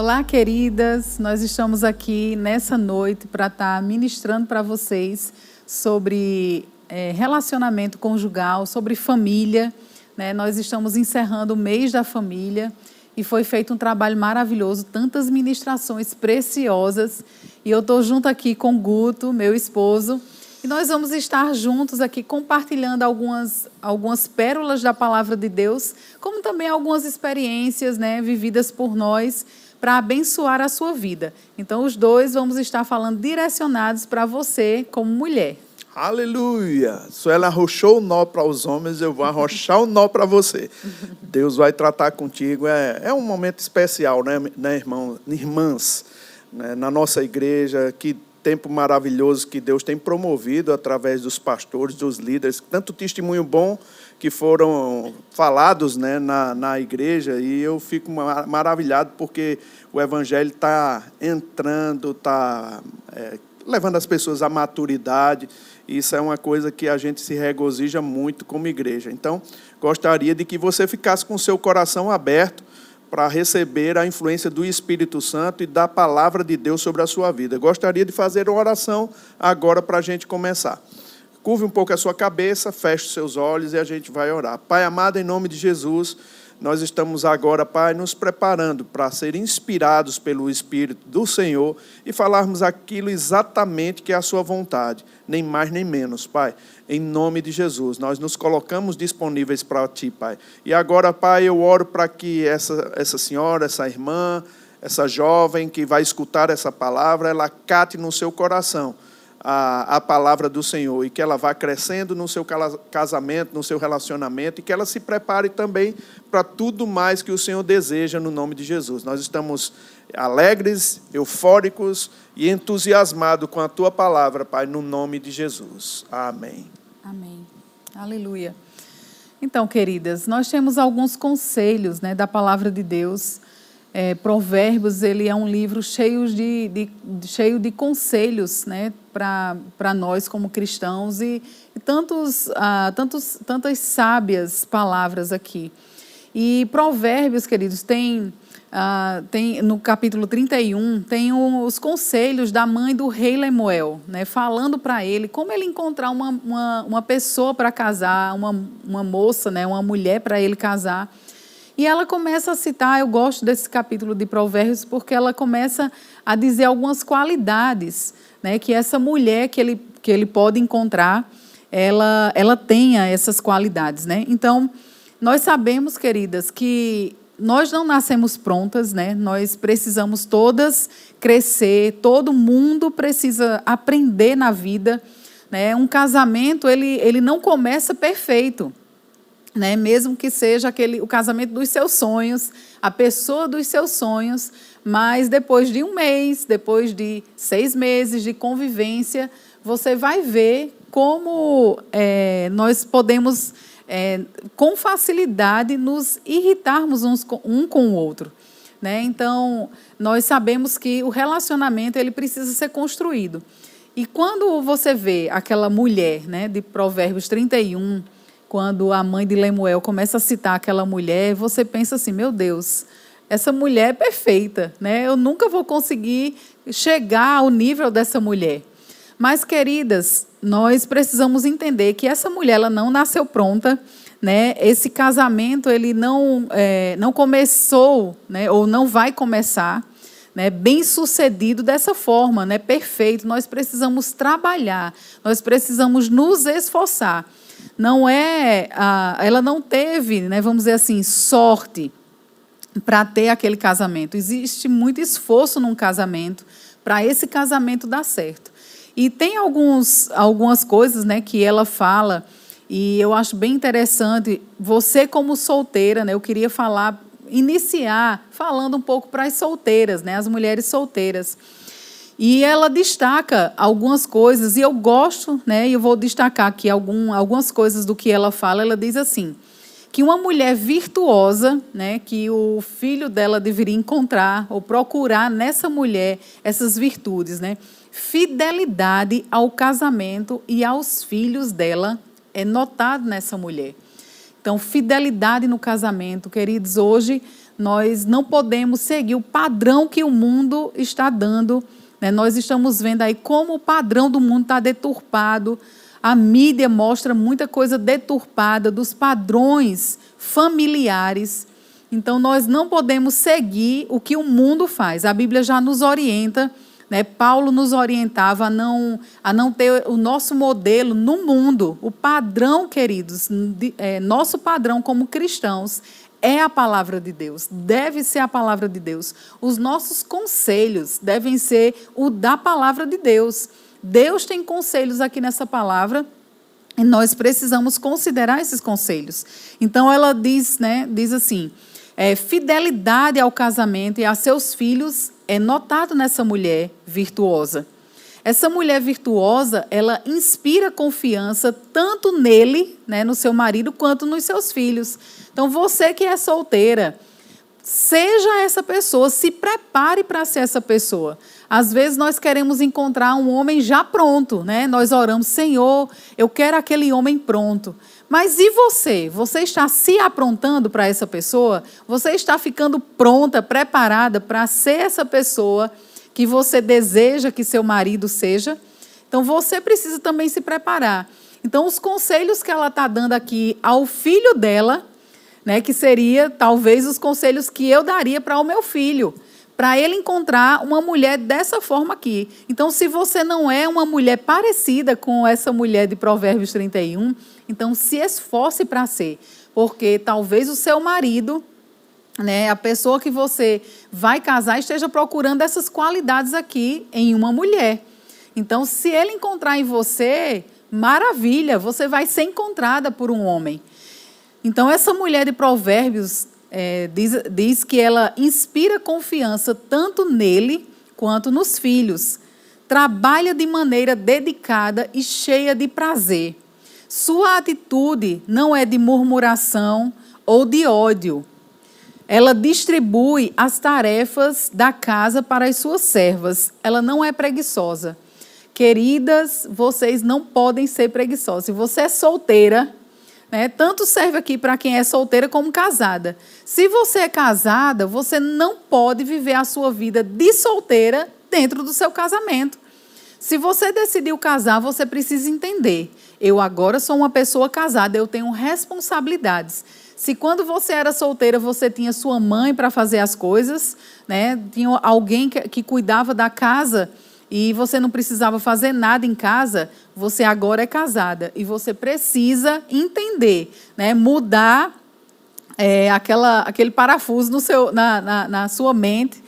Olá, queridas. Nós estamos aqui nessa noite para estar ministrando para vocês sobre é, relacionamento conjugal, sobre família. Né? Nós estamos encerrando o mês da família e foi feito um trabalho maravilhoso, tantas ministrações preciosas. E eu estou junto aqui com o Guto, meu esposo, e nós vamos estar juntos aqui compartilhando algumas, algumas pérolas da palavra de Deus, como também algumas experiências né, vividas por nós para abençoar a sua vida. Então, os dois vamos estar falando direcionados para você como mulher. Aleluia! Se ela arrochou o nó para os homens, eu vou arrochar o nó para você. Deus vai tratar contigo. É, é um momento especial, né, né irmão, irmãs? Né, na nossa igreja, que tempo maravilhoso que Deus tem promovido através dos pastores, dos líderes, tanto testemunho bom que foram falados né, na, na igreja, e eu fico maravilhado porque o evangelho está entrando, está é, levando as pessoas à maturidade, isso é uma coisa que a gente se regozija muito como igreja. Então, gostaria de que você ficasse com seu coração aberto para receber a influência do Espírito Santo e da palavra de Deus sobre a sua vida. Gostaria de fazer uma oração agora para a gente começar. Curve um pouco a sua cabeça, feche os seus olhos e a gente vai orar. Pai amado, em nome de Jesus, nós estamos agora, Pai, nos preparando para ser inspirados pelo Espírito do Senhor e falarmos aquilo exatamente que é a Sua vontade, nem mais nem menos, Pai. Em nome de Jesus, nós nos colocamos disponíveis para Ti, Pai. E agora, Pai, eu oro para que essa, essa senhora, essa irmã, essa jovem que vai escutar essa palavra, ela cate no seu coração a, a palavra do Senhor e que ela vá crescendo no seu casamento, no seu relacionamento e que ela se prepare também para tudo mais que o Senhor deseja no nome de Jesus. Nós estamos alegres, eufóricos e entusiasmados com a tua palavra, Pai, no nome de Jesus. Amém. Amém. Aleluia. Então, queridas, nós temos alguns conselhos né, da palavra de Deus é, Provérbios ele é um livro cheio de, de cheio de conselhos né, para nós como cristãos e, e tantos, ah, tantos, tantas sábias palavras aqui. E Provérbios, queridos, tem, ah, tem no capítulo 31, tem os conselhos da mãe do rei Lemuel, né, falando para ele como ele encontrar uma, uma, uma pessoa para casar, uma, uma moça, né, uma mulher para ele casar. E ela começa a citar, eu gosto desse capítulo de Provérbios, porque ela começa a dizer algumas qualidades né, que essa mulher que ele, que ele pode encontrar, ela, ela tenha essas qualidades. Né? Então, nós sabemos, queridas, que nós não nascemos prontas, né? nós precisamos todas crescer, todo mundo precisa aprender na vida. Né? Um casamento, ele, ele não começa perfeito né? Mesmo que seja aquele o casamento dos seus sonhos, a pessoa dos seus sonhos, mas depois de um mês, depois de seis meses de convivência, você vai ver como é, nós podemos é, com facilidade nos irritarmos uns com, um com o outro. Né? Então, nós sabemos que o relacionamento ele precisa ser construído. E quando você vê aquela mulher né, de Provérbios 31, quando a mãe de Lemuel começa a citar aquela mulher, você pensa assim: meu Deus, essa mulher é perfeita, né? Eu nunca vou conseguir chegar ao nível dessa mulher. Mas, queridas, nós precisamos entender que essa mulher ela não nasceu pronta, né? Esse casamento ele não é, não começou, né? Ou não vai começar, né? Bem sucedido dessa forma, né? Perfeito. Nós precisamos trabalhar, nós precisamos nos esforçar não é, ela não teve, né, vamos dizer assim, sorte para ter aquele casamento. Existe muito esforço num casamento para esse casamento dar certo. E tem alguns, algumas coisas né, que ela fala, e eu acho bem interessante. Você, como solteira, né, eu queria falar, iniciar falando um pouco para as solteiras, né, as mulheres solteiras. E ela destaca algumas coisas, e eu gosto, né, e eu vou destacar aqui algum, algumas coisas do que ela fala. Ela diz assim: que uma mulher virtuosa, né, que o filho dela deveria encontrar ou procurar nessa mulher essas virtudes, né? Fidelidade ao casamento e aos filhos dela é notado nessa mulher. Então, fidelidade no casamento, queridos, hoje nós não podemos seguir o padrão que o mundo está dando. Né? Nós estamos vendo aí como o padrão do mundo está deturpado. A mídia mostra muita coisa deturpada dos padrões familiares. Então, nós não podemos seguir o que o mundo faz. A Bíblia já nos orienta né? Paulo nos orientava a não, a não ter o nosso modelo no mundo. O padrão, queridos, de, é, nosso padrão como cristãos é a palavra de Deus, deve ser a palavra de Deus. Os nossos conselhos devem ser o da palavra de Deus. Deus tem conselhos aqui nessa palavra e nós precisamos considerar esses conselhos. Então ela diz, né, diz assim: é, fidelidade ao casamento e a seus filhos é notado nessa mulher virtuosa. Essa mulher virtuosa, ela inspira confiança tanto nele, né, no seu marido, quanto nos seus filhos. Então, você que é solteira, seja essa pessoa, se prepare para ser essa pessoa. Às vezes nós queremos encontrar um homem já pronto, né? Nós oramos, Senhor, eu quero aquele homem pronto. Mas e você? Você está se aprontando para essa pessoa? Você está ficando pronta, preparada para ser essa pessoa que você deseja que seu marido seja? Então você precisa também se preparar. Então, os conselhos que ela está dando aqui ao filho dela, né, que seria talvez os conselhos que eu daria para o meu filho para ele encontrar uma mulher dessa forma aqui. Então, se você não é uma mulher parecida com essa mulher de Provérbios 31, então se esforce para ser, porque talvez o seu marido, né, a pessoa que você vai casar esteja procurando essas qualidades aqui em uma mulher. Então, se ele encontrar em você, maravilha, você vai ser encontrada por um homem. Então, essa mulher de Provérbios é, diz, diz que ela inspira confiança tanto nele quanto nos filhos. Trabalha de maneira dedicada e cheia de prazer. Sua atitude não é de murmuração ou de ódio. Ela distribui as tarefas da casa para as suas servas. Ela não é preguiçosa. Queridas, vocês não podem ser preguiçosas. Se você é solteira, né? Tanto serve aqui para quem é solteira como casada. Se você é casada, você não pode viver a sua vida de solteira dentro do seu casamento. Se você decidiu casar, você precisa entender. Eu agora sou uma pessoa casada, eu tenho responsabilidades. Se quando você era solteira você tinha sua mãe para fazer as coisas, né? tinha alguém que, que cuidava da casa, e você não precisava fazer nada em casa, você agora é casada e você precisa entender, né? mudar é, aquela, aquele parafuso no seu, na, na, na sua mente,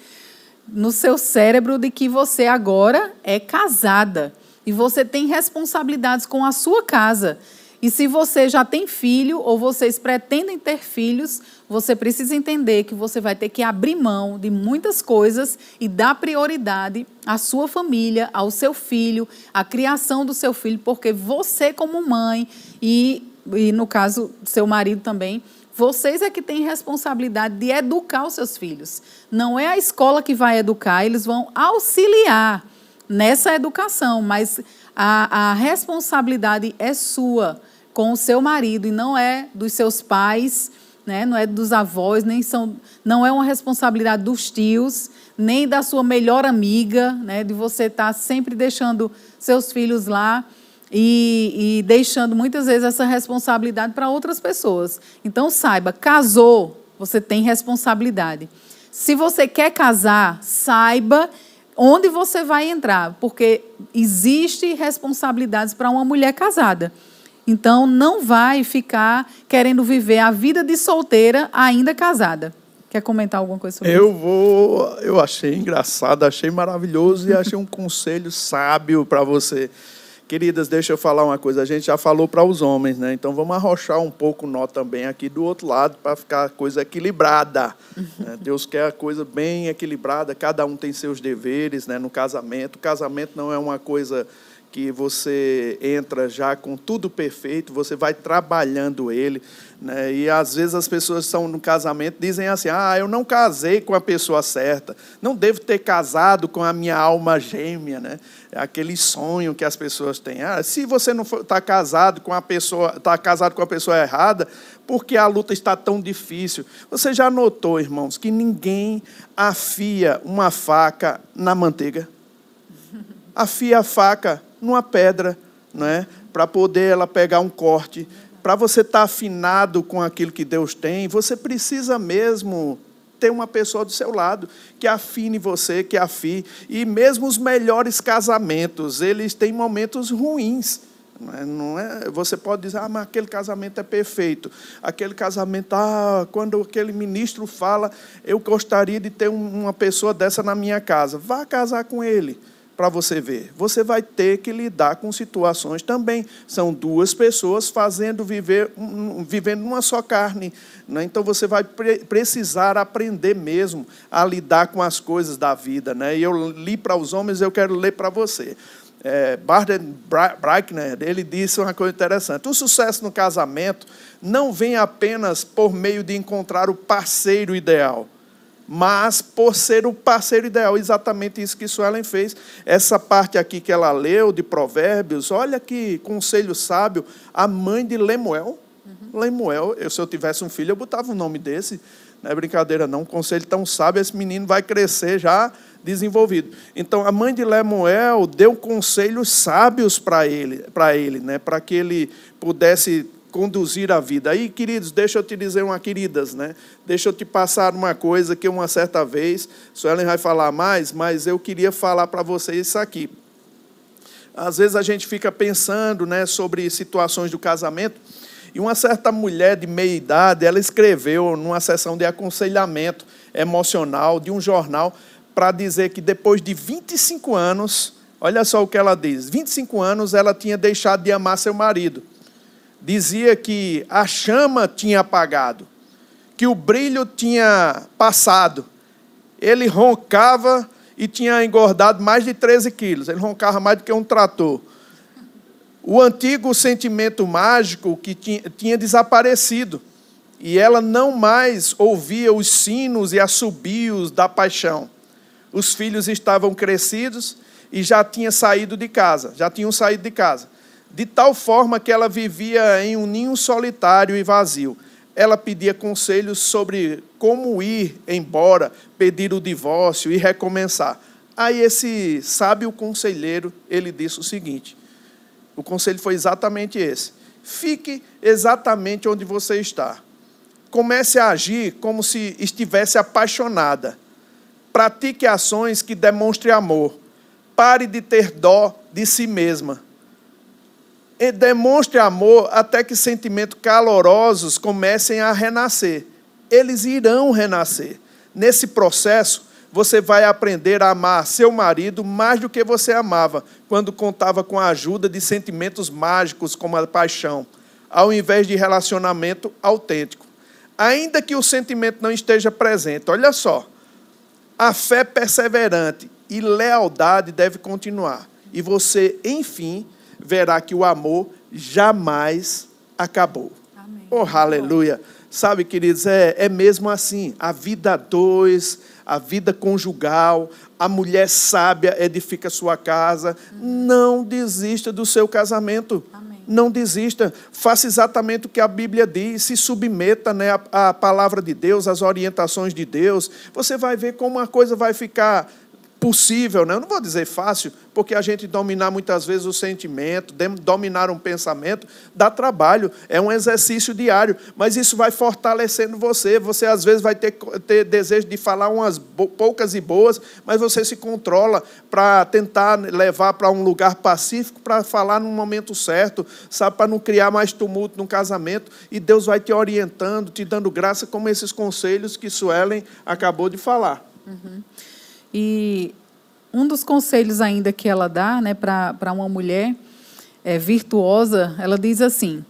no seu cérebro, de que você agora é casada e você tem responsabilidades com a sua casa. E se você já tem filho ou vocês pretendem ter filhos, você precisa entender que você vai ter que abrir mão de muitas coisas e dar prioridade à sua família, ao seu filho, à criação do seu filho, porque você, como mãe, e, e no caso, seu marido também, vocês é que têm responsabilidade de educar os seus filhos. Não é a escola que vai educar, eles vão auxiliar nessa educação, mas a, a responsabilidade é sua com o seu marido e não é dos seus pais, né? não é dos avós, nem são, não é uma responsabilidade dos tios, nem da sua melhor amiga, né? de você estar tá sempre deixando seus filhos lá e, e deixando muitas vezes essa responsabilidade para outras pessoas. Então saiba, casou, você tem responsabilidade. Se você quer casar, saiba onde você vai entrar, porque existe responsabilidades para uma mulher casada. Então, não vai ficar querendo viver a vida de solteira ainda casada. Quer comentar alguma coisa sobre eu isso? Eu vou. Eu achei engraçado, achei maravilhoso e achei um conselho sábio para você. Queridas, deixa eu falar uma coisa. A gente já falou para os homens, né? Então vamos arrochar um pouco nó também aqui do outro lado para ficar a coisa equilibrada. Né? Deus quer a coisa bem equilibrada. Cada um tem seus deveres, né? No casamento, o casamento não é uma coisa que você entra já com tudo perfeito, você vai trabalhando ele. Né? E às vezes as pessoas estão no casamento dizem assim: ah, eu não casei com a pessoa certa, não devo ter casado com a minha alma gêmea. Né? É aquele sonho que as pessoas têm. Ah, se você não está casado com a pessoa, está casado com a pessoa errada, porque a luta está tão difícil. Você já notou, irmãos, que ninguém afia uma faca na manteiga? Afia a faca numa pedra, não é? Para poder ela pegar um corte. Para você estar tá afinado com aquilo que Deus tem, você precisa mesmo ter uma pessoa do seu lado que afine você, que afie. E mesmo os melhores casamentos, eles têm momentos ruins. Não é, é, você pode dizer, ah, mas aquele casamento é perfeito. Aquele casamento, ah, quando aquele ministro fala, eu gostaria de ter uma pessoa dessa na minha casa. Vá casar com ele para você ver. Você vai ter que lidar com situações também. São duas pessoas fazendo viver, vivendo numa só carne. Né? Então você vai pre precisar aprender mesmo a lidar com as coisas da vida. Né? E eu li para os homens, eu quero ler para você. É, Barden Breitner, ele disse uma coisa interessante. O sucesso no casamento não vem apenas por meio de encontrar o parceiro ideal mas por ser o parceiro ideal. Exatamente isso que Suelen fez. Essa parte aqui que ela leu de Provérbios, olha que conselho sábio, a mãe de Lemuel. Uhum. Lemuel, eu, se eu tivesse um filho, eu botava um nome desse. Não é brincadeira, não. Um conselho tão sábio, esse menino vai crescer já desenvolvido. Então, a mãe de Lemuel deu conselhos sábios para ele, para ele, né, para que ele pudesse conduzir a vida. Aí, queridos, deixa eu te dizer uma queridas, né? Deixa eu te passar uma coisa que uma certa vez, Suelen vai falar mais, mas eu queria falar para vocês isso aqui. Às vezes a gente fica pensando, né, sobre situações do casamento, e uma certa mulher de meia idade, ela escreveu numa sessão de aconselhamento emocional de um jornal para dizer que depois de 25 anos, olha só o que ela diz, 25 anos ela tinha deixado de amar seu marido dizia que a chama tinha apagado, que o brilho tinha passado. Ele roncava e tinha engordado mais de 13 quilos. Ele roncava mais do que um trator. O antigo sentimento mágico que tinha, tinha desaparecido. E ela não mais ouvia os sinos e assobios da paixão. Os filhos estavam crescidos e já tinham saído de casa, já tinham saído de casa de tal forma que ela vivia em um ninho solitário e vazio. Ela pedia conselhos sobre como ir embora, pedir o divórcio e recomeçar. Aí esse sábio conselheiro, ele disse o seguinte: o conselho foi exatamente esse. Fique exatamente onde você está. Comece a agir como se estivesse apaixonada. Pratique ações que demonstrem amor. Pare de ter dó de si mesma demonstre amor até que sentimentos calorosos comecem a renascer. Eles irão renascer. Nesse processo, você vai aprender a amar seu marido mais do que você amava quando contava com a ajuda de sentimentos mágicos como a paixão, ao invés de relacionamento autêntico. Ainda que o sentimento não esteja presente, olha só, a fé perseverante e lealdade deve continuar. E você, enfim, verá que o amor jamais acabou. Amém. Oh, aleluia. Sabe, queridos, é, é mesmo assim. A vida dois, a vida conjugal, a mulher sábia edifica sua casa. Hum. Não desista do seu casamento. Amém. Não desista. Faça exatamente o que a Bíblia diz. Se submeta né, à, à palavra de Deus, às orientações de Deus. Você vai ver como a coisa vai ficar possível, né? eu não vou dizer fácil, porque a gente dominar muitas vezes o sentimento, dominar um pensamento, dá trabalho, é um exercício diário, mas isso vai fortalecendo você. Você às vezes vai ter, ter desejo de falar umas poucas e boas, mas você se controla para tentar levar para um lugar pacífico, para falar no momento certo, sabe, para não criar mais tumulto no casamento, e Deus vai te orientando, te dando graça, como esses conselhos que Suelen acabou de falar. Uhum. E um dos conselhos ainda que ela dá né, para uma mulher é, virtuosa, ela diz assim,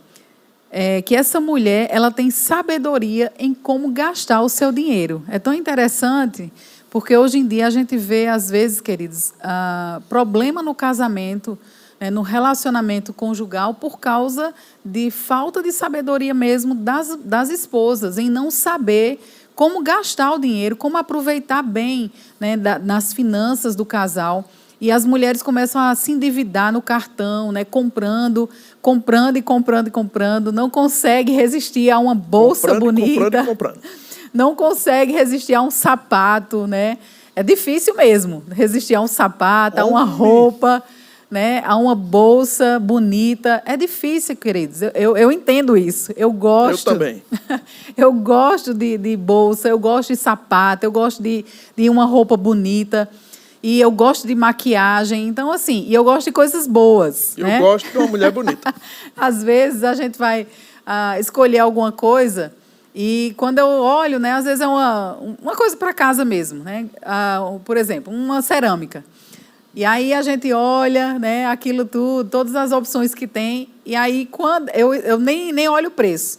é, que essa mulher ela tem sabedoria em como gastar o seu dinheiro. É tão interessante, porque hoje em dia a gente vê, às vezes, queridos, problema no casamento né, no relacionamento conjugal por causa de falta de sabedoria mesmo das, das esposas, em não saber como gastar o dinheiro, como aproveitar bem né, da, nas finanças do casal. E as mulheres começam a se endividar no cartão, né, comprando, comprando e comprando e comprando, não consegue resistir a uma bolsa comprando, bonita. Comprando, comprando. Não consegue resistir a um sapato, né? É difícil mesmo resistir a um sapato, a uma roupa né, a uma bolsa bonita. É difícil, queridos. Eu, eu, eu entendo isso. Eu gosto. Eu também. eu gosto de, de bolsa, eu gosto de sapato, eu gosto de, de uma roupa bonita. E eu gosto de maquiagem. Então, assim, e eu gosto de coisas boas. Eu né? gosto de uma mulher bonita. às vezes a gente vai uh, escolher alguma coisa. E quando eu olho, né, às vezes é uma, uma coisa para casa mesmo. Né? Uh, por exemplo, uma cerâmica. E aí a gente olha, né, aquilo tudo, todas as opções que tem, e aí quando eu, eu nem, nem olho o preço.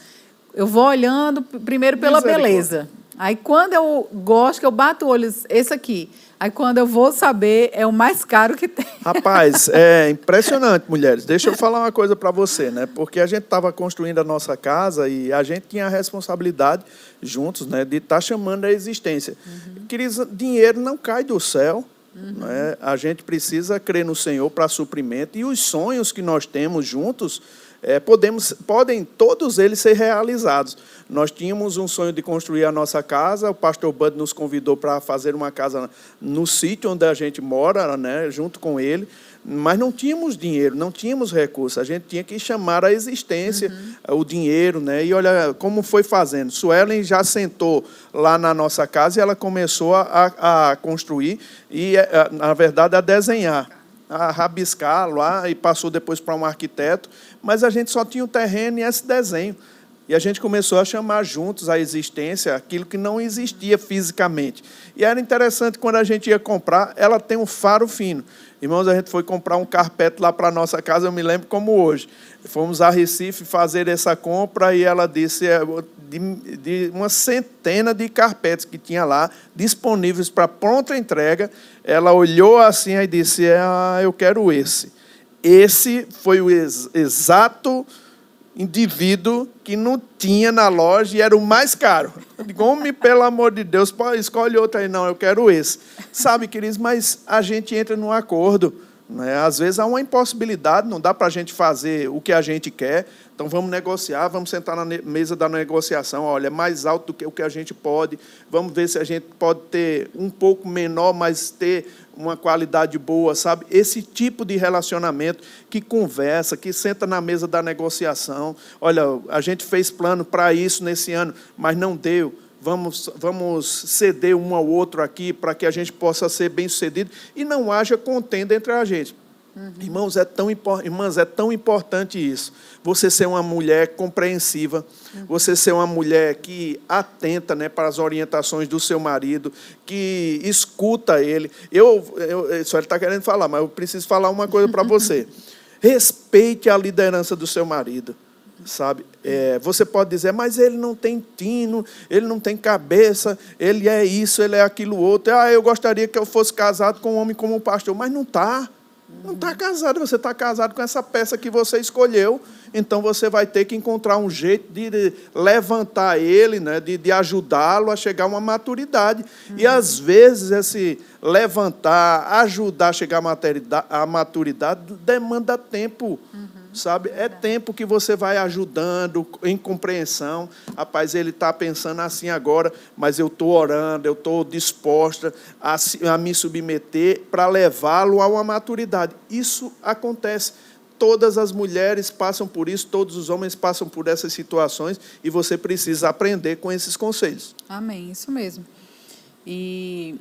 Eu vou olhando primeiro pela beleza. Aí quando eu gosto, que eu bato o olho, esse aqui. Aí quando eu vou saber, é o mais caro que tem. Rapaz, é impressionante, mulheres. Deixa eu falar uma coisa para você, né? Porque a gente estava construindo a nossa casa e a gente tinha a responsabilidade juntos, né, de estar tá chamando a existência. Uhum. Queridos, dinheiro não cai do céu. Uhum. A gente precisa crer no Senhor para suprimento e os sonhos que nós temos juntos é, podemos, podem todos eles ser realizados. Nós tínhamos um sonho de construir a nossa casa, o pastor Bud nos convidou para fazer uma casa no sítio onde a gente mora, né, junto com ele mas não tínhamos dinheiro, não tínhamos recursos. A gente tinha que chamar a existência uhum. o dinheiro, né? E olha como foi fazendo. Suelen já sentou lá na nossa casa e ela começou a, a construir e, eh, na verdade, a desenhar, a rabiscar lá e passou depois para um arquiteto. Mas a gente só tinha o terreno e esse desenho. E a gente começou a chamar juntos a existência aquilo que não existia fisicamente. E era interessante quando a gente ia comprar, ela tem um faro fino. Irmãos, a gente foi comprar um carpete lá para a nossa casa, eu me lembro como hoje. Fomos a Recife fazer essa compra e ela disse é, de, de uma centena de carpetes que tinha lá, disponíveis para pronta entrega. Ela olhou assim e disse: ah, Eu quero esse. Esse foi o ex exato indivíduo que não tinha na loja e era o mais caro. Digo, homem, pelo amor de Deus, escolhe outro aí. Não, eu quero esse. Sabe, queridos, mas a gente entra num acordo. Né? Às vezes há uma impossibilidade, não dá para a gente fazer o que a gente quer. Então vamos negociar, vamos sentar na mesa da negociação. Olha, é mais alto do que o que a gente pode. Vamos ver se a gente pode ter um pouco menor, mas ter uma qualidade boa, sabe? Esse tipo de relacionamento que conversa, que senta na mesa da negociação. Olha, a gente fez plano para isso nesse ano, mas não deu. Vamos, vamos ceder um ao outro aqui para que a gente possa ser bem sucedido e não haja contenda entre a gente. Uhum. Irmãos, é tão, irmãs, é tão importante isso. Você ser uma mulher compreensiva, uhum. você ser uma mulher que atenta né, para as orientações do seu marido, que escuta ele. Eu, eu só ele está querendo falar, mas eu preciso falar uma coisa para você. Respeite a liderança do seu marido sabe? É, você pode dizer, mas ele não tem tino, ele não tem cabeça, ele é isso, ele é aquilo outro. Ah, eu gostaria que eu fosse casado com um homem como um pastor, mas não está. Não está casado, você está casado com essa peça que você escolheu, então você vai ter que encontrar um jeito de levantar ele, né, de, de ajudá-lo a chegar a uma maturidade. Uhum. E às vezes esse levantar, ajudar a chegar à maturidade, demanda tempo. Uhum sabe? É tempo que você vai ajudando em compreensão. Rapaz, ele está pensando assim agora, mas eu estou orando, eu estou disposta a, a me submeter para levá-lo a uma maturidade. Isso acontece. Todas as mulheres passam por isso, todos os homens passam por essas situações e você precisa aprender com esses conselhos. Amém, isso mesmo. E,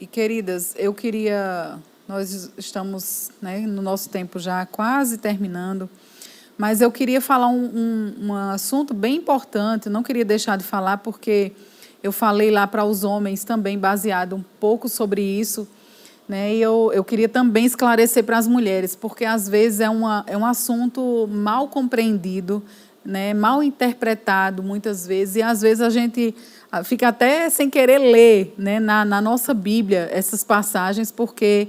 e queridas, eu queria nós estamos né, no nosso tempo já quase terminando, mas eu queria falar um, um, um assunto bem importante, não queria deixar de falar, porque eu falei lá para os homens também, baseado um pouco sobre isso, né, e eu, eu queria também esclarecer para as mulheres, porque às vezes é, uma, é um assunto mal compreendido, né, mal interpretado muitas vezes, e às vezes a gente ah, fica até sem querer ler né, na, na nossa Bíblia essas passagens, porque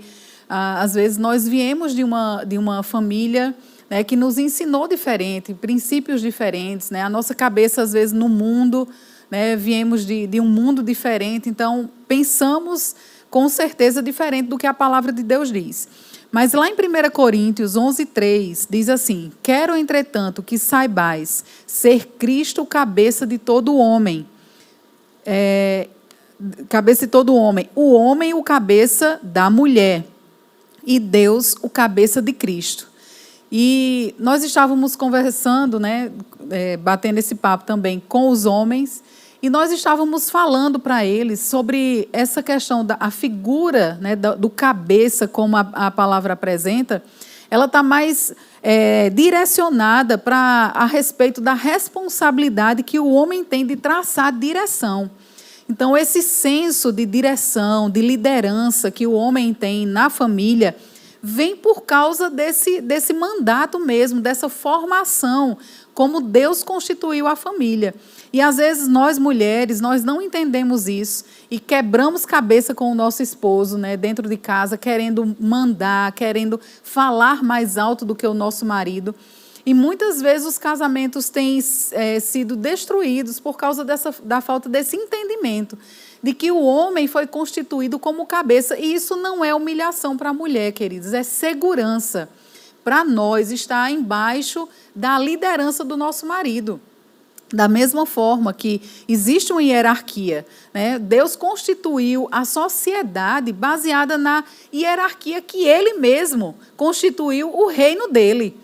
às vezes nós viemos de uma, de uma família né, que nos ensinou diferente, princípios diferentes. Né? A nossa cabeça, às vezes, no mundo, né, viemos de, de um mundo diferente, então pensamos com certeza diferente do que a palavra de Deus diz. Mas lá em 1 Coríntios 11, 3, diz assim: Quero, entretanto, que saibais ser Cristo cabeça de todo homem. É, cabeça de todo homem. O homem, o cabeça da mulher. E Deus, o cabeça de Cristo. E nós estávamos conversando, né, é, batendo esse papo também com os homens, e nós estávamos falando para eles sobre essa questão da a figura né, do, do cabeça, como a, a palavra apresenta, ela está mais é, direcionada para a respeito da responsabilidade que o homem tem de traçar direção. Então, esse senso de direção, de liderança que o homem tem na família, vem por causa desse, desse mandato mesmo, dessa formação, como Deus constituiu a família. E às vezes nós mulheres, nós não entendemos isso e quebramos cabeça com o nosso esposo, né, dentro de casa, querendo mandar, querendo falar mais alto do que o nosso marido. E muitas vezes os casamentos têm é, sido destruídos por causa dessa, da falta desse entendimento de que o homem foi constituído como cabeça. E isso não é humilhação para a mulher, queridos, é segurança para nós estar embaixo da liderança do nosso marido. Da mesma forma que existe uma hierarquia, né? Deus constituiu a sociedade baseada na hierarquia que Ele mesmo constituiu o reino dele.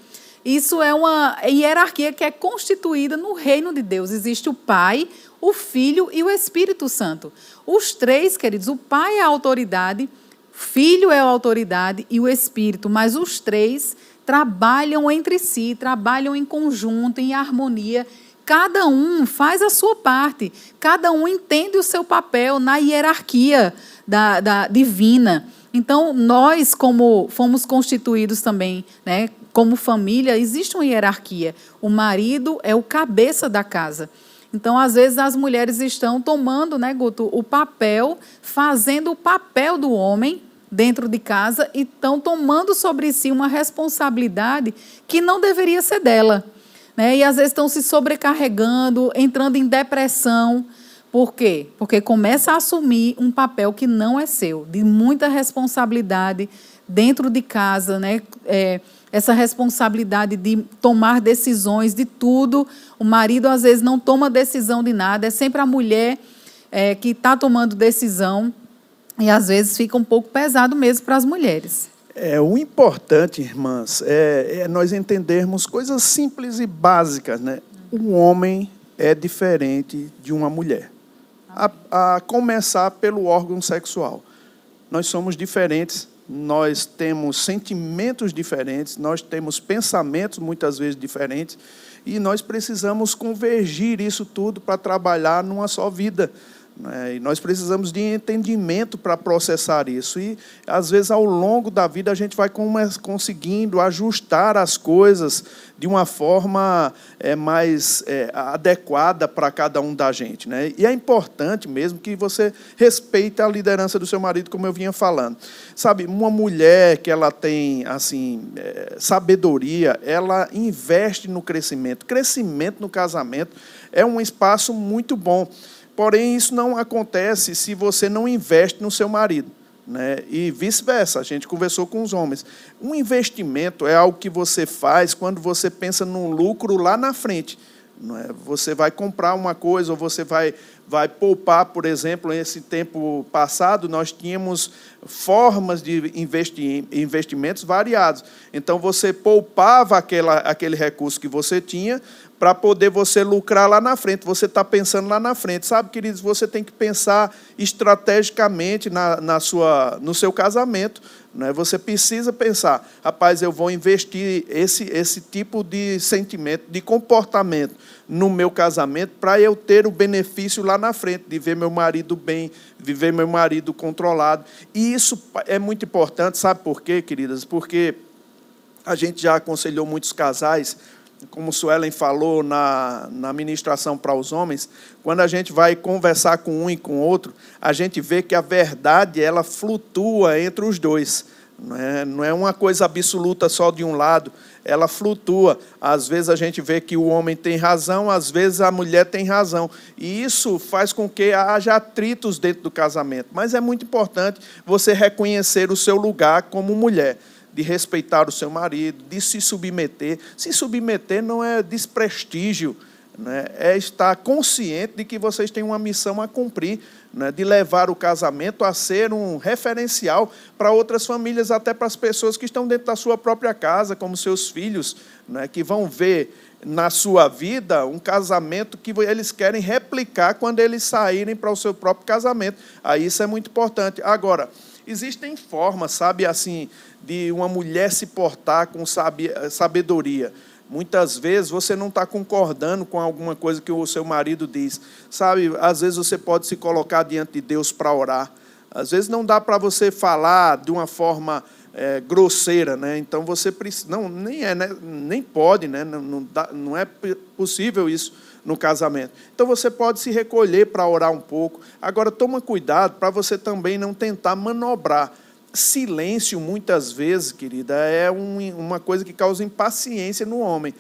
Isso é uma hierarquia que é constituída no reino de Deus. Existe o Pai, o Filho e o Espírito Santo. Os três, queridos, o Pai é a autoridade, Filho é a autoridade e o Espírito, mas os três trabalham entre si, trabalham em conjunto, em harmonia. Cada um faz a sua parte, cada um entende o seu papel na hierarquia da, da divina. Então, nós, como fomos constituídos também, né, como família, existe uma hierarquia. O marido é o cabeça da casa. Então, às vezes, as mulheres estão tomando, né, Guto, o papel, fazendo o papel do homem dentro de casa e estão tomando sobre si uma responsabilidade que não deveria ser dela. Né? E às vezes estão se sobrecarregando, entrando em depressão. Por quê? Porque começa a assumir um papel que não é seu, de muita responsabilidade dentro de casa, né? É, essa responsabilidade de tomar decisões de tudo. O marido, às vezes, não toma decisão de nada, é sempre a mulher é, que está tomando decisão. E, às vezes, fica um pouco pesado mesmo para as mulheres. É, o importante, irmãs, é, é nós entendermos coisas simples e básicas. Né? Um homem é diferente de uma mulher. A, a começar pelo órgão sexual. Nós somos diferentes nós temos sentimentos diferentes, nós temos pensamentos muitas vezes diferentes, e nós precisamos convergir isso tudo para trabalhar numa só vida. Né? E nós precisamos de entendimento para processar isso. E, às vezes, ao longo da vida, a gente vai conseguindo ajustar as coisas de uma forma é, mais é, adequada para cada um da gente. Né? E é importante mesmo que você respeite a liderança do seu marido, como eu vinha falando. Sabe, uma mulher que ela tem assim é, sabedoria, ela investe no crescimento. Crescimento no casamento é um espaço muito bom. Porém, isso não acontece se você não investe no seu marido. Né? E vice-versa, a gente conversou com os homens. Um investimento é algo que você faz quando você pensa num lucro lá na frente. Não é? Você vai comprar uma coisa ou você vai, vai poupar, por exemplo, nesse tempo passado, nós tínhamos formas de investimentos variados. Então, você poupava aquela, aquele recurso que você tinha para poder você lucrar lá na frente. Você está pensando lá na frente. Sabe, queridos, você tem que pensar estrategicamente na, na sua, no seu casamento. Né? Você precisa pensar, rapaz, eu vou investir esse, esse tipo de sentimento, de comportamento no meu casamento para eu ter o benefício lá na frente, de ver meu marido bem, de ver meu marido controlado. E isso é muito importante, sabe por quê, queridas? Porque a gente já aconselhou muitos casais como Suelen falou na, na ministração para os homens, quando a gente vai conversar com um e com outro, a gente vê que a verdade ela flutua entre os dois. Não é, não é uma coisa absoluta só de um lado, ela flutua. Às vezes a gente vê que o homem tem razão, às vezes a mulher tem razão. E isso faz com que haja atritos dentro do casamento. Mas é muito importante você reconhecer o seu lugar como mulher de respeitar o seu marido, de se submeter. Se submeter não é desprestígio, né? é estar consciente de que vocês têm uma missão a cumprir, né? de levar o casamento a ser um referencial para outras famílias, até para as pessoas que estão dentro da sua própria casa, como seus filhos, né? que vão ver na sua vida um casamento que eles querem replicar quando eles saírem para o seu próprio casamento. Aí isso é muito importante. Agora, existem formas, sabe, assim, de uma mulher se portar com sabedoria. Muitas vezes você não está concordando com alguma coisa que o seu marido diz. Sabe, às vezes você pode se colocar diante de Deus para orar. Às vezes não dá para você falar de uma forma é, grosseira, né? Então você precisa, não nem é, né? nem pode, né? Não, não, dá, não é possível isso no casamento. Então você pode se recolher para orar um pouco. Agora toma cuidado para você também não tentar manobrar silêncio, muitas vezes, querida, é um, uma coisa que causa impaciência no homem.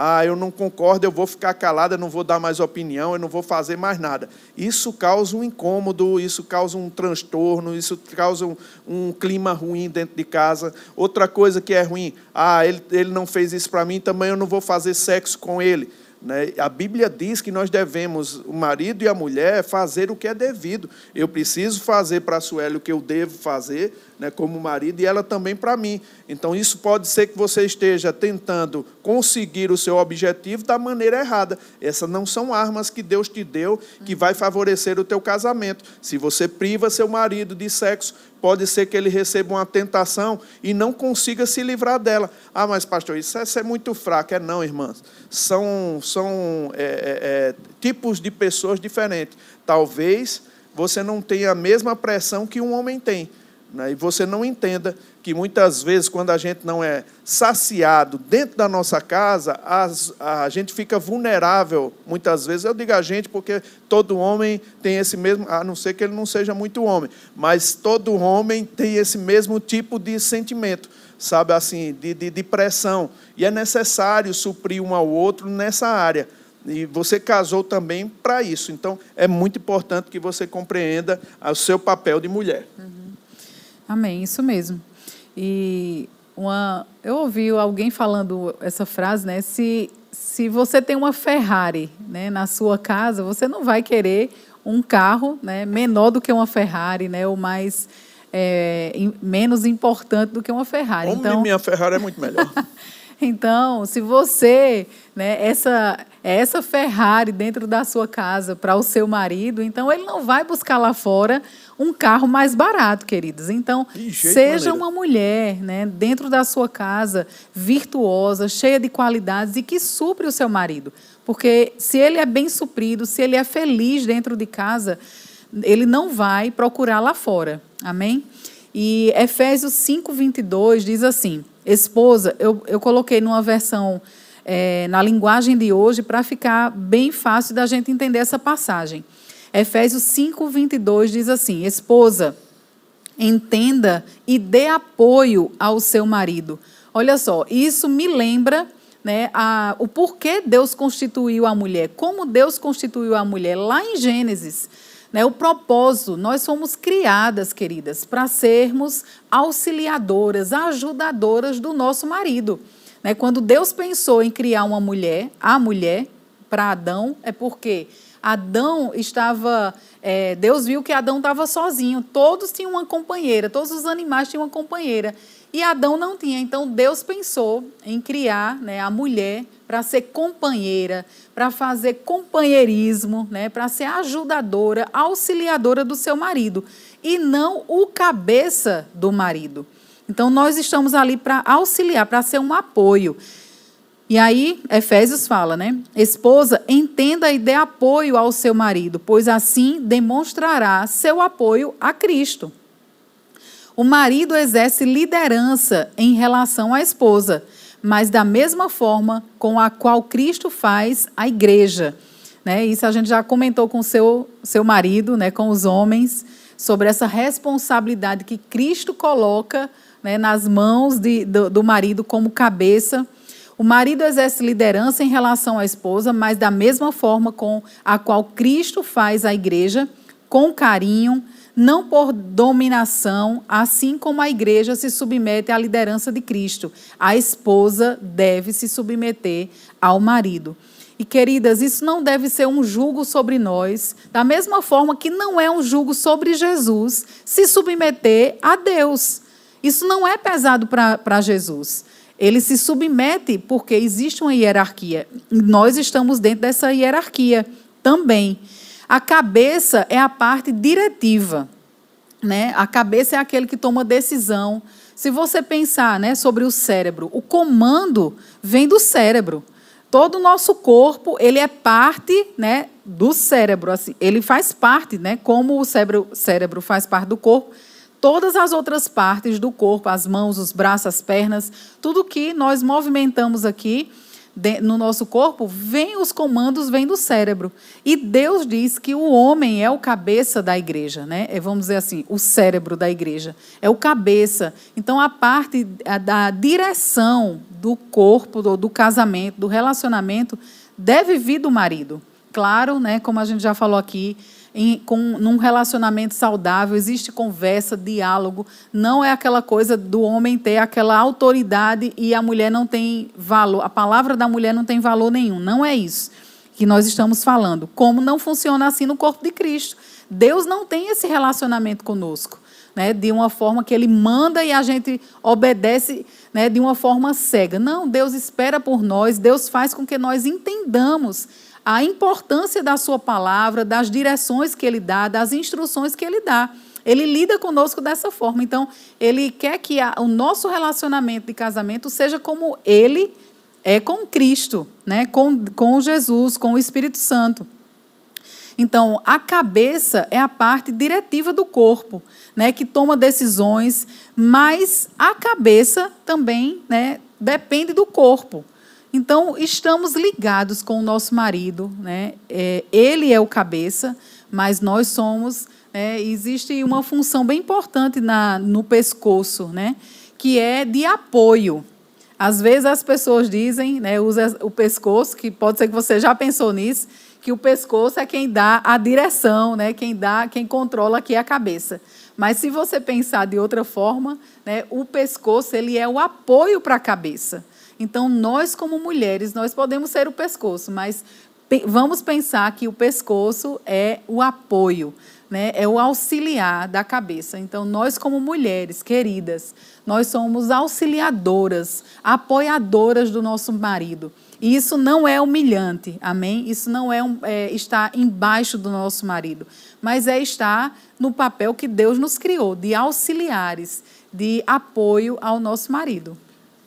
Ah, eu não concordo, eu vou ficar calada, eu não vou dar mais opinião, eu não vou fazer mais nada. Isso causa um incômodo, isso causa um transtorno, isso causa um, um clima ruim dentro de casa. Outra coisa que é ruim, ah, ele, ele não fez isso para mim, também eu não vou fazer sexo com ele. Né? A Bíblia diz que nós devemos, o marido e a mulher, fazer o que é devido. Eu preciso fazer para a Sueli o que eu devo fazer, né, como marido, e ela também para mim. Então, isso pode ser que você esteja tentando conseguir o seu objetivo da maneira errada. Essas não são armas que Deus te deu que vai favorecer o teu casamento. Se você priva seu marido de sexo, pode ser que ele receba uma tentação e não consiga se livrar dela. Ah, mas pastor, isso é, isso é muito fraco. É não, irmãs. São, são é, é, é, tipos de pessoas diferentes. Talvez você não tenha a mesma pressão que um homem tem. Né? E você não entenda que muitas vezes, quando a gente não é saciado dentro da nossa casa, as, a gente fica vulnerável. Muitas vezes, eu digo a gente porque todo homem tem esse mesmo, a não ser que ele não seja muito homem, mas todo homem tem esse mesmo tipo de sentimento, sabe, assim, de, de, de pressão. E é necessário suprir um ao outro nessa área. E você casou também para isso. Então, é muito importante que você compreenda o seu papel de mulher. Uhum. Amém, isso mesmo. E uma, eu ouvi alguém falando essa frase, né? Se, se você tem uma Ferrari né, na sua casa, você não vai querer um carro né, menor do que uma Ferrari, né? Ou mais é, menos importante do que uma Ferrari. Como então, minha Ferrari é muito melhor. Então, se você, né, essa essa Ferrari dentro da sua casa para o seu marido, então ele não vai buscar lá fora um carro mais barato, queridos. Então, seja uma mulher, né, dentro da sua casa, virtuosa, cheia de qualidades e que supre o seu marido. Porque se ele é bem suprido, se ele é feliz dentro de casa, ele não vai procurar lá fora. Amém? E Efésios 5, 22 diz assim: Esposa, eu, eu coloquei numa versão é, na linguagem de hoje para ficar bem fácil da gente entender essa passagem. Efésios 5, 22 diz assim: Esposa, entenda e dê apoio ao seu marido. Olha só, isso me lembra né, a, o porquê Deus constituiu a mulher, como Deus constituiu a mulher lá em Gênesis. Né, o propósito, nós somos criadas, queridas, para sermos auxiliadoras, ajudadoras do nosso marido. Né, quando Deus pensou em criar uma mulher, a mulher, para Adão, é porque Adão estava. É, Deus viu que Adão estava sozinho, todos tinham uma companheira, todos os animais tinham uma companheira. E Adão não tinha. Então Deus pensou em criar né, a mulher para ser companheira, para fazer companheirismo, né, para ser ajudadora, auxiliadora do seu marido, e não o cabeça do marido. Então nós estamos ali para auxiliar, para ser um apoio. E aí, Efésios fala, né? Esposa, entenda e dê apoio ao seu marido, pois assim demonstrará seu apoio a Cristo. O marido exerce liderança em relação à esposa, mas da mesma forma com a qual Cristo faz a igreja. Né? Isso a gente já comentou com seu, seu marido, né? com os homens. sobre essa responsabilidade que Cristo coloca né, nas mãos de, do, do marido como cabeça. O marido exerce liderança em relação à esposa, mas da mesma forma com a qual Cristo faz a igreja, com carinho, não por dominação, assim como a igreja se submete à liderança de Cristo. A esposa deve se submeter ao marido. E queridas, isso não deve ser um jugo sobre nós, da mesma forma que não é um jugo sobre Jesus se submeter a Deus. Isso não é pesado para Jesus. Ele se submete porque existe uma hierarquia. Nós estamos dentro dessa hierarquia também. A cabeça é a parte diretiva. Né? A cabeça é aquele que toma decisão. Se você pensar né, sobre o cérebro, o comando vem do cérebro. Todo o nosso corpo, ele é parte né, do cérebro. Assim, ele faz parte, né, como o cérebro, cérebro faz parte do corpo, todas as outras partes do corpo, as mãos, os braços, as pernas, tudo que nós movimentamos aqui no nosso corpo, vem os comandos, vem do cérebro. E Deus diz que o homem é o cabeça da igreja, né? É, vamos dizer assim, o cérebro da igreja. É o cabeça. Então, a parte da direção do corpo, do, do casamento, do relacionamento, deve vir do marido. Claro, né, como a gente já falou aqui, em, com, num relacionamento saudável, existe conversa, diálogo. Não é aquela coisa do homem ter aquela autoridade e a mulher não tem valor, a palavra da mulher não tem valor nenhum. Não é isso que nós estamos falando. Como não funciona assim no corpo de Cristo. Deus não tem esse relacionamento conosco. Né, de uma forma que ele manda e a gente obedece né, de uma forma cega. Não, Deus espera por nós, Deus faz com que nós entendamos a importância da sua palavra, das direções que ele dá, das instruções que ele dá. Ele lida conosco dessa forma. Então, ele quer que a, o nosso relacionamento de casamento seja como ele é com Cristo, né? com, com Jesus, com o Espírito Santo. Então, a cabeça é a parte diretiva do corpo, né, que toma decisões, mas a cabeça também né, depende do corpo. Então, estamos ligados com o nosso marido, né? É, ele é o cabeça, mas nós somos. É, existe uma função bem importante na, no pescoço, né? Que é de apoio. Às vezes as pessoas dizem, né, usa o pescoço, que pode ser que você já pensou nisso, que o pescoço é quem dá a direção, né, quem dá, quem controla aqui a cabeça. Mas se você pensar de outra forma, né, o pescoço ele é o apoio para a cabeça. Então, nós como mulheres, nós podemos ser o pescoço, mas vamos pensar que o pescoço é o apoio, né? é o auxiliar da cabeça. Então, nós como mulheres queridas, nós somos auxiliadoras, apoiadoras do nosso marido. E isso não é humilhante, amém? Isso não é, um, é estar embaixo do nosso marido, mas é estar no papel que Deus nos criou, de auxiliares, de apoio ao nosso marido.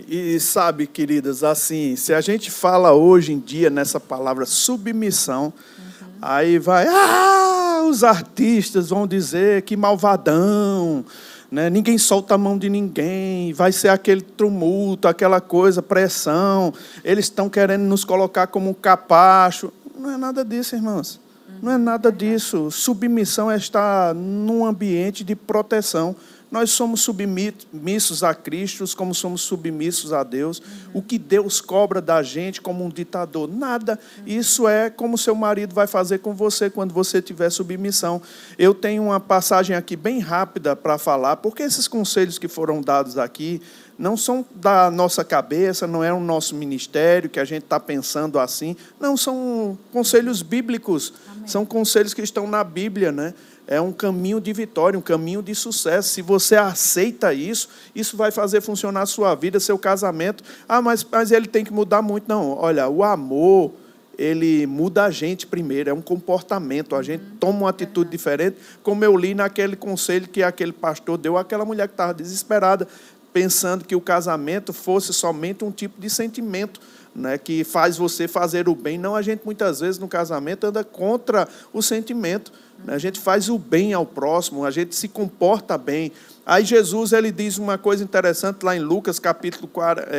E sabe, queridas, assim, se a gente fala hoje em dia nessa palavra submissão, uhum. aí vai, ah, os artistas vão dizer que malvadão, né? ninguém solta a mão de ninguém, vai ser aquele tumulto, aquela coisa, pressão, eles estão querendo nos colocar como um capacho. Não é nada disso, irmãos. Não é nada disso. Submissão é estar num ambiente de proteção nós somos submissos a Cristo, como somos submissos a Deus. Uhum. O que Deus cobra da gente como um ditador? Nada. Isso é como seu marido vai fazer com você quando você tiver submissão. Eu tenho uma passagem aqui bem rápida para falar, porque esses conselhos que foram dados aqui não são da nossa cabeça, não é o nosso ministério que a gente está pensando assim. Não, são conselhos bíblicos, Amém. são conselhos que estão na Bíblia, né? É um caminho de vitória, um caminho de sucesso. Se você aceita isso, isso vai fazer funcionar a sua vida, seu casamento. Ah, mas, mas ele tem que mudar muito. Não, olha, o amor, ele muda a gente primeiro, é um comportamento. A gente toma uma atitude diferente, como eu li naquele conselho que aquele pastor deu àquela mulher que estava desesperada, pensando que o casamento fosse somente um tipo de sentimento. Né, que faz você fazer o bem. Não, a gente muitas vezes no casamento anda contra o sentimento. A gente faz o bem ao próximo, a gente se comporta bem. Aí Jesus ele diz uma coisa interessante lá em Lucas capítulo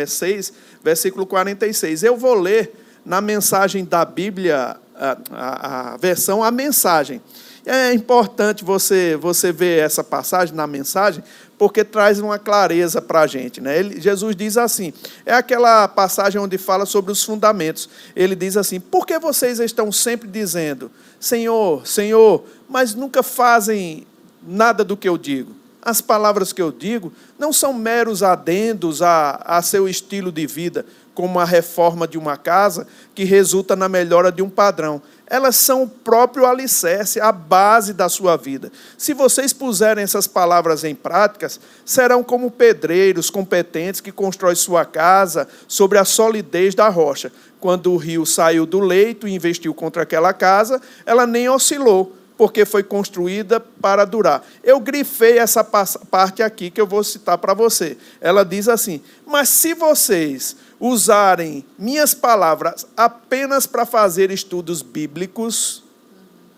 6, eh, versículo 46. Eu vou ler na mensagem da Bíblia, a, a, a versão a mensagem. É importante você, você ver essa passagem na mensagem, porque traz uma clareza para a gente. Né? Ele, Jesus diz assim: é aquela passagem onde fala sobre os fundamentos. Ele diz assim: por que vocês estão sempre dizendo, Senhor, Senhor, mas nunca fazem nada do que eu digo? As palavras que eu digo não são meros adendos a, a seu estilo de vida, como a reforma de uma casa que resulta na melhora de um padrão. Elas são o próprio alicerce, a base da sua vida. Se vocês puserem essas palavras em práticas, serão como pedreiros competentes que constroem sua casa sobre a solidez da rocha. Quando o rio saiu do leito e investiu contra aquela casa, ela nem oscilou porque foi construída para durar. Eu grifei essa parte aqui que eu vou citar para você. Ela diz assim: Mas se vocês usarem minhas palavras apenas para fazer estudos bíblicos,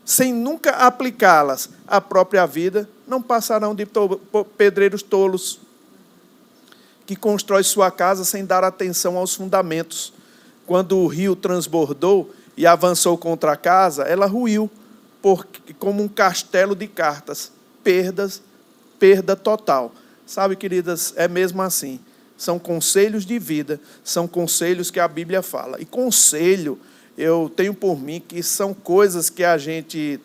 sem nunca aplicá-las à própria vida, não passarão de pedreiros tolos que constrói sua casa sem dar atenção aos fundamentos. Quando o rio transbordou e avançou contra a casa, ela ruiu porque, como um castelo de cartas, perdas, perda total. Sabe, queridas, é mesmo assim. São conselhos de vida, são conselhos que a Bíblia fala. E conselho, eu tenho por mim que são coisas que a gente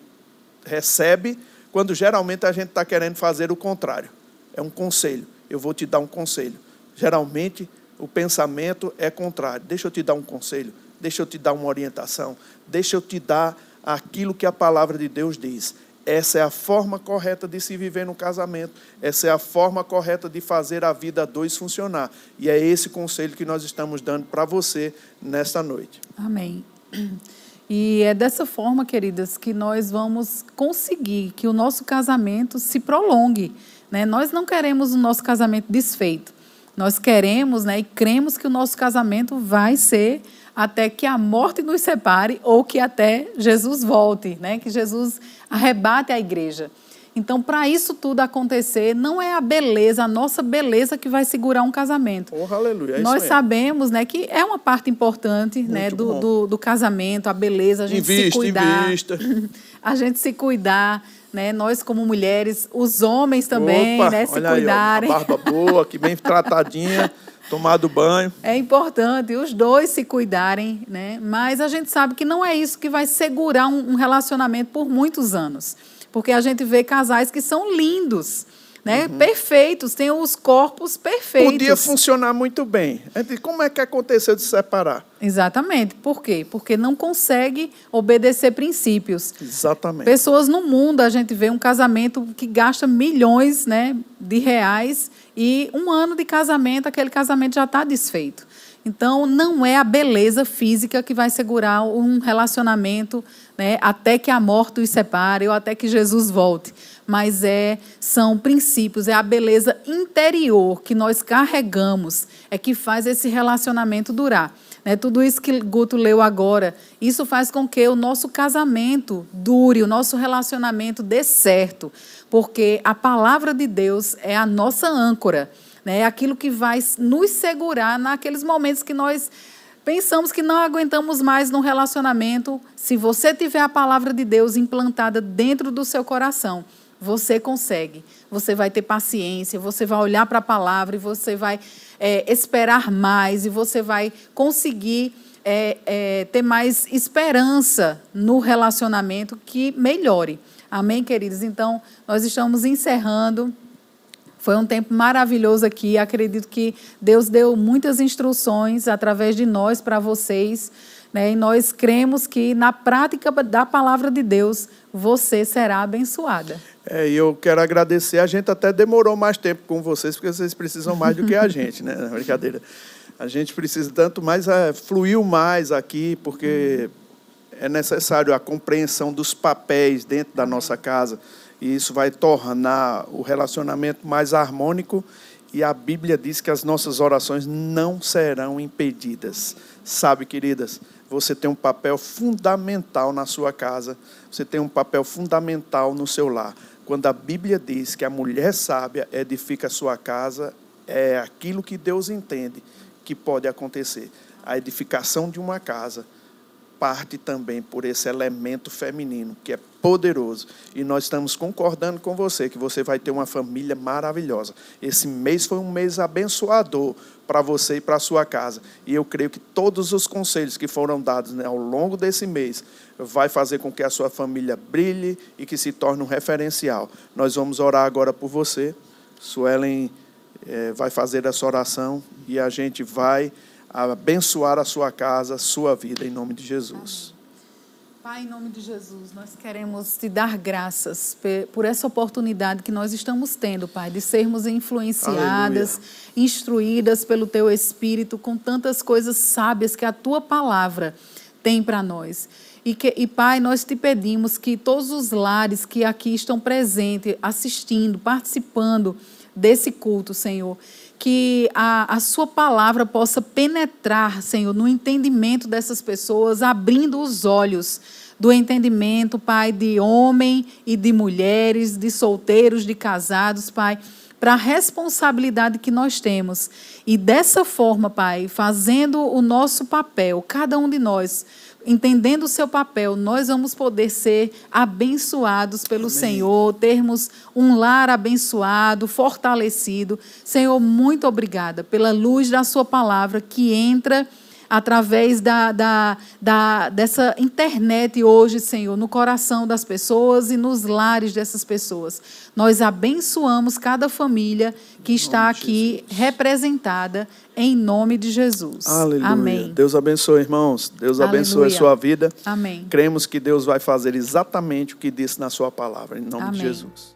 recebe quando geralmente a gente está querendo fazer o contrário. É um conselho. Eu vou te dar um conselho. Geralmente o pensamento é contrário. Deixa eu te dar um conselho, deixa eu te dar uma orientação, deixa eu te dar aquilo que a palavra de Deus diz. Essa é a forma correta de se viver no casamento. Essa é a forma correta de fazer a vida a dois funcionar. E é esse conselho que nós estamos dando para você nesta noite. Amém. E é dessa forma, queridas, que nós vamos conseguir que o nosso casamento se prolongue. Né? Nós não queremos o nosso casamento desfeito. Nós queremos né, e cremos que o nosso casamento vai ser até que a morte nos separe ou que até Jesus volte, né? que Jesus arrebate a igreja. Então, para isso tudo acontecer, não é a beleza, a nossa beleza que vai segurar um casamento. Oh, aleluia. É Nós sabemos né, que é uma parte importante né, do, do, do, casamento, a beleza, a gente invista, se cuidar. Invista. a gente se cuidar. Né? Nós, como mulheres, os homens também, Opa, né, se cuidarem. Aí, ó, a barba boa, que bem tratadinha. Tomado banho. É importante os dois se cuidarem, né? Mas a gente sabe que não é isso que vai segurar um, relacionamento por muitos anos. Porque a gente vê casais que são lindos, né? Uhum. Perfeitos, têm os corpos perfeitos. Podia funcionar muito bem. Como é que aconteceu de separar? Exatamente. Por quê? Porque não consegue obedecer princípios. Exatamente. Pessoas no mundo, a gente vê um casamento que gasta milhões né, de reais e um ano de casamento, aquele casamento já está desfeito. Então, não é a beleza física que vai segurar um relacionamento né, até que a morte os separe ou até que Jesus volte. Mas é, são princípios, é a beleza interior que nós carregamos, é que faz esse relacionamento durar. Né, tudo isso que Guto leu agora, isso faz com que o nosso casamento dure, o nosso relacionamento dê certo, porque a palavra de Deus é a nossa âncora, né, é aquilo que vai nos segurar naqueles momentos que nós pensamos que não aguentamos mais no relacionamento. Se você tiver a palavra de Deus implantada dentro do seu coração, você consegue. Você vai ter paciência, você vai olhar para a palavra e você vai é, esperar mais e você vai conseguir é, é, ter mais esperança no relacionamento que melhore. Amém, queridos? Então, nós estamos encerrando. Foi um tempo maravilhoso aqui. Acredito que Deus deu muitas instruções através de nós para vocês. Né? E nós cremos que na prática da palavra de Deus você será abençoada. É, e eu quero agradecer. A gente até demorou mais tempo com vocês, porque vocês precisam mais do que a gente, né? Brincadeira. A gente precisa tanto mais, é, fluiu mais aqui, porque é necessário a compreensão dos papéis dentro da nossa casa. E isso vai tornar o relacionamento mais harmônico. E a Bíblia diz que as nossas orações não serão impedidas. Sabe, queridas, você tem um papel fundamental na sua casa, você tem um papel fundamental no seu lar. Quando a Bíblia diz que a mulher sábia edifica a sua casa, é aquilo que Deus entende que pode acontecer. A edificação de uma casa parte também por esse elemento feminino, que é poderoso. E nós estamos concordando com você que você vai ter uma família maravilhosa. Esse mês foi um mês abençoador para você e para a sua casa. E eu creio que todos os conselhos que foram dados né, ao longo desse mês vai fazer com que a sua família brilhe e que se torne um referencial. Nós vamos orar agora por você. Suelen é, vai fazer essa oração e a gente vai abençoar a sua casa, a sua vida, em nome de Jesus. Pai, em nome de Jesus, nós queremos te dar graças por essa oportunidade que nós estamos tendo, Pai, de sermos influenciadas, Aleluia. instruídas pelo Teu Espírito com tantas coisas sábias que a Tua palavra tem para nós. E, que, e, Pai, nós te pedimos que todos os lares que aqui estão presentes, assistindo, participando desse culto, Senhor, que a, a Sua palavra possa penetrar, Senhor, no entendimento dessas pessoas, abrindo os olhos do entendimento, Pai, de homem e de mulheres, de solteiros, de casados, Pai, para a responsabilidade que nós temos. E dessa forma, Pai, fazendo o nosso papel, cada um de nós entendendo o seu papel, nós vamos poder ser abençoados pelo Amém. Senhor, termos um lar abençoado, fortalecido. Senhor, muito obrigada pela luz da Sua palavra que entra através da, da, da, dessa internet hoje, Senhor, no coração das pessoas e nos lares dessas pessoas. Nós abençoamos cada família que está aqui representada em nome de Jesus. Aleluia. Amém. Deus abençoe, irmãos. Deus abençoe a sua vida. Amém. Cremos que Deus vai fazer exatamente o que disse na sua palavra, em nome Amém. de Jesus.